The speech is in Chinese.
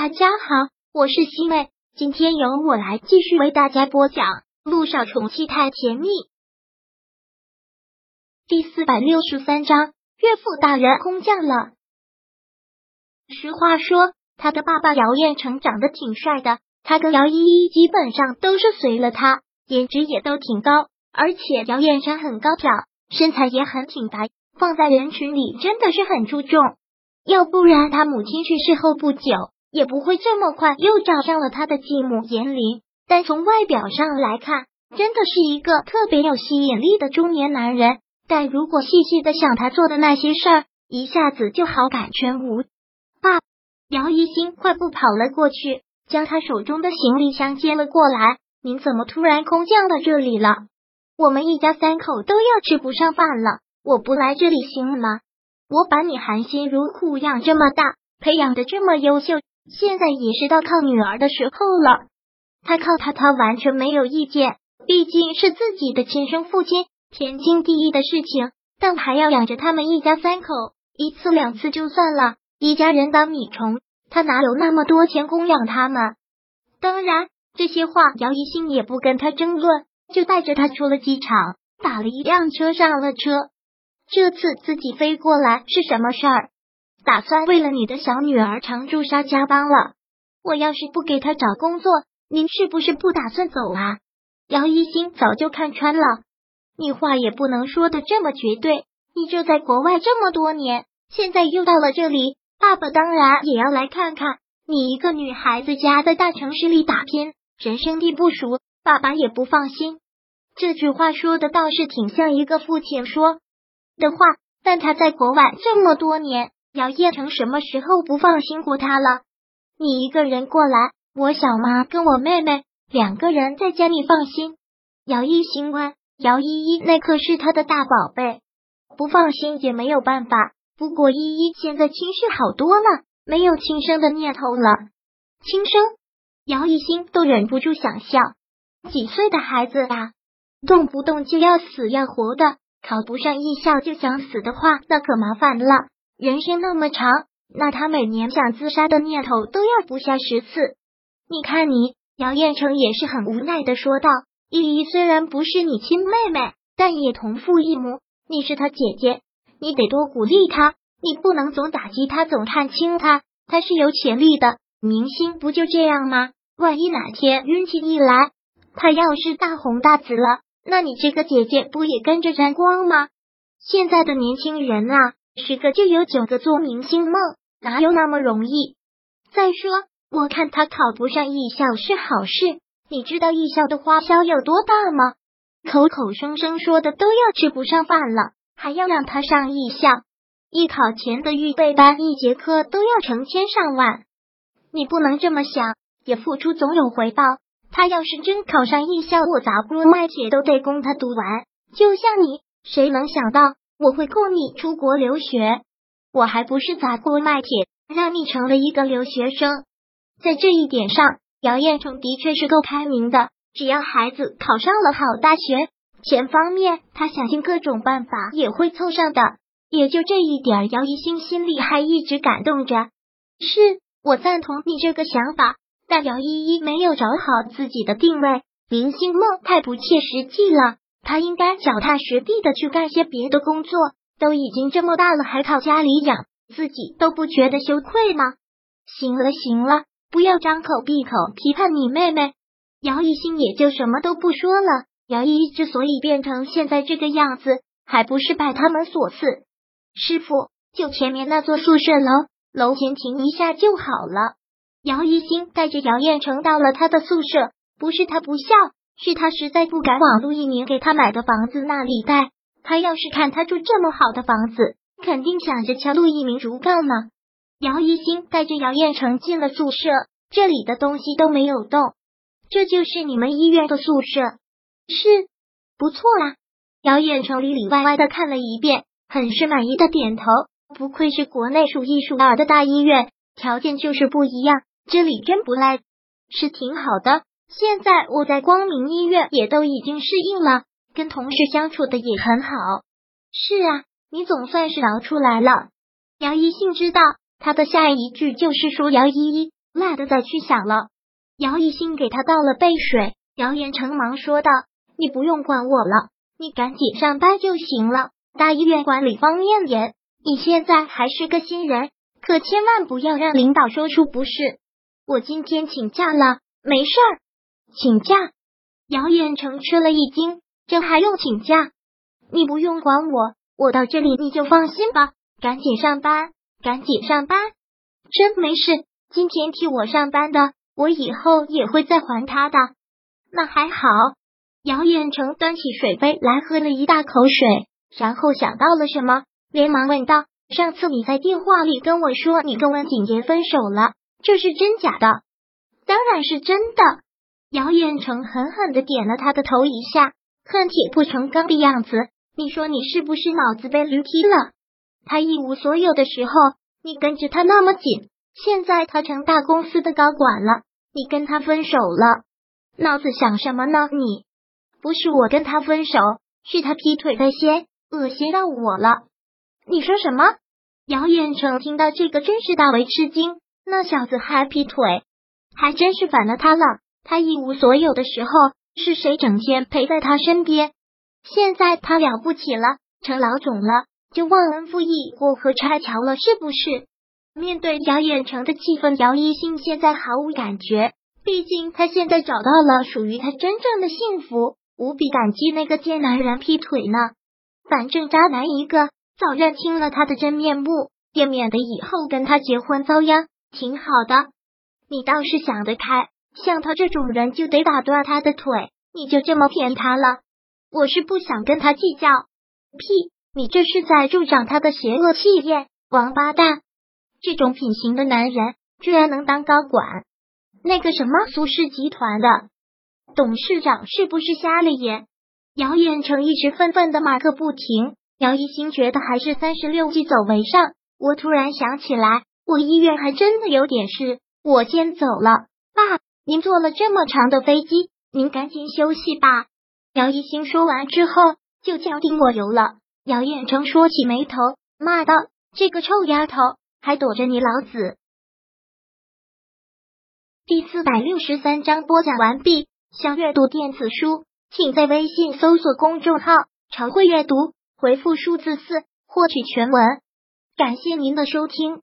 大家好，我是西妹，今天由我来继续为大家播讲《路上宠妻太甜蜜》第四百六十三章。岳父大人空降了。实话说，他的爸爸姚彦成长得挺帅的，他跟姚依依基本上都是随了他，颜值也都挺高，而且姚彦成很高挑，身材也很挺拔，放在人群里真的是很出众。要不然他母亲去世后不久。也不会这么快又找上了他的继母严玲，但从外表上来看，真的是一个特别有吸引力的中年男人。但如果细细的想他做的那些事儿，一下子就好感全无。爸，姚一新快步跑了过去，将他手中的行李箱接了过来。您怎么突然空降到这里了？我们一家三口都要吃不上饭了，我不来这里行吗？我把你含辛茹苦养这么大，培养的这么优秀。现在也是到靠女儿的时候了，他靠他，他完全没有意见。毕竟是自己的亲生父亲，天经地义的事情。但还要养着他们一家三口，一次两次就算了，一家人当米虫，他哪有那么多钱供养他们？当然，这些话姚一兴也不跟他争论，就带着他出了机场，打了一辆车上了车。这次自己飞过来是什么事儿？打算为了你的小女儿常驻沙加班了。我要是不给她找工作，您是不是不打算走啊？姚一星早就看穿了，你话也不能说的这么绝对。你就在国外这么多年，现在又到了这里，爸爸当然也要来看看你一个女孩子家在大城市里打拼，人生地不熟，爸爸也不放心。这句话说的倒是挺像一个父亲说的话，但他在国外这么多年。姚叶成什么时候不放心过他了？你一个人过来，我小妈跟我妹妹两个人在家里放心。姚一心问，姚依依那可是他的大宝贝，不放心也没有办法。不过依依现在情绪好多了，没有轻生的念头了。轻生？姚一心都忍不住想笑。几岁的孩子啊，动不动就要死要活的，考不上艺校就想死的话，那可麻烦了。人生那么长，那他每年想自杀的念头都要不下十次。你看你，姚彦成也是很无奈的说道：“依依虽然不是你亲妹妹，但也同父异母，你是她姐姐，你得多鼓励她，你不能总打击她，总看轻她。她是有潜力的明星，不就这样吗？万一哪天运气一来，她要是大红大紫了，那你这个姐姐不也跟着沾光吗？现在的年轻人啊！”十个就有九个做明星梦，哪有那么容易？再说，我看他考不上艺校是好事。你知道艺校的花销有多大吗？口口声声说的都要吃不上饭了，还要让他上艺校？艺考前的预备班，一节课都要成千上万。你不能这么想，也付出总有回报。他要是真考上艺校，我砸锅卖铁都得供他读完。就像你，谁能想到？我会供你出国留学，我还不是砸锅卖铁让你成了一个留学生。在这一点上，姚彦成的确是够开明的。只要孩子考上了好大学，钱方面他想尽各种办法也会凑上的。也就这一点，姚一星心里还一直感动着。是我赞同你这个想法，但姚依依没有找好自己的定位，明星梦太不切实际了。他应该脚踏实地的去干些别的工作，都已经这么大了，还靠家里养，自己都不觉得羞愧吗？行了行了，不要张口闭口批判你妹妹。姚一新也就什么都不说了。姚一之所以变成现在这个样子，还不是拜他们所赐。师傅，就前面那座宿舍楼，楼前停一下就好了。姚一新带着姚彦成到了他的宿舍，不是他不孝。是他实在不敢往陆一鸣给他买的房子那里带。他要是看他住这么好的房子，肯定想着敲陆一鸣竹杠呢。姚一星带着姚彦成进了宿舍，这里的东西都没有动。这就是你们医院的宿舍，是不错啦。姚彦成里里外外的看了一遍，很是满意的点头。不愧是国内数一数二的大医院，条件就是不一样，这里真不赖，是挺好的。现在我在光明医院也都已经适应了，跟同事相处的也很好。是啊，你总算是熬出来了。姚一信知道他的下一句就是说姚依依懒得再去想了。姚一新给他倒了杯水，姚彦成忙说道：“你不用管我了，你赶紧上班就行了。大医院管理方面严，你现在还是个新人，可千万不要让领导说出不是。我今天请假了，没事儿。请假？”姚彦成吃了一惊，这还用请假？你不用管我，我到这里你就放心吧。赶紧上班，赶紧上班。真没事，今天替我上班的，我以后也会再还他的。那还好。姚彦成端起水杯来喝了一大口水，然后想到了什么，连忙问道：“上次你在电话里跟我说你跟温景言分手了，这是真假的？”当然是真的。姚彦成狠狠的点了他的头一下，恨铁不成钢的样子。你说你是不是脑子被驴踢了？他一无所有的时候，你跟着他那么紧，现在他成大公司的高管了，你跟他分手了，脑子想什么呢？你不是我跟他分手，是他劈腿的先，恶心到我了。你说什么？姚彦成听到这个真是大为吃惊，那小子还劈腿，还真是反了他了。他一无所有的时候，是谁整天陪在他身边？现在他了不起了，成老总了，就忘恩负义、过河拆桥了，是不是？面对姚远成的气氛，姚一新现在毫无感觉。毕竟他现在找到了属于他真正的幸福，无比感激那个贱男人劈腿呢。反正渣男一个，早认清了他的真面目，也免得以后跟他结婚遭殃，挺好的。你倒是想得开，像他这种人就得打断他的腿，你就这么骗他了？我是不想跟他计较。屁！你这是在助长他的邪恶气焰，王八蛋！这种品行的男人居然能当高管？那个什么苏氏集团的董事长是不是瞎了眼？姚远成一直愤愤的骂个不停。姚一新觉得还是三十六计走为上。我突然想起来，我医院还真的有点事，我先走了。您坐了这么长的飞机，您赶紧休息吧。姚一星说完之后，就叫定我油了。姚彦成说起眉头，骂道：“这个臭丫头，还躲着你老子！”第四百六十三章播讲完毕。想阅读电子书，请在微信搜索公众号“常会阅读”，回复数字四获取全文。感谢您的收听。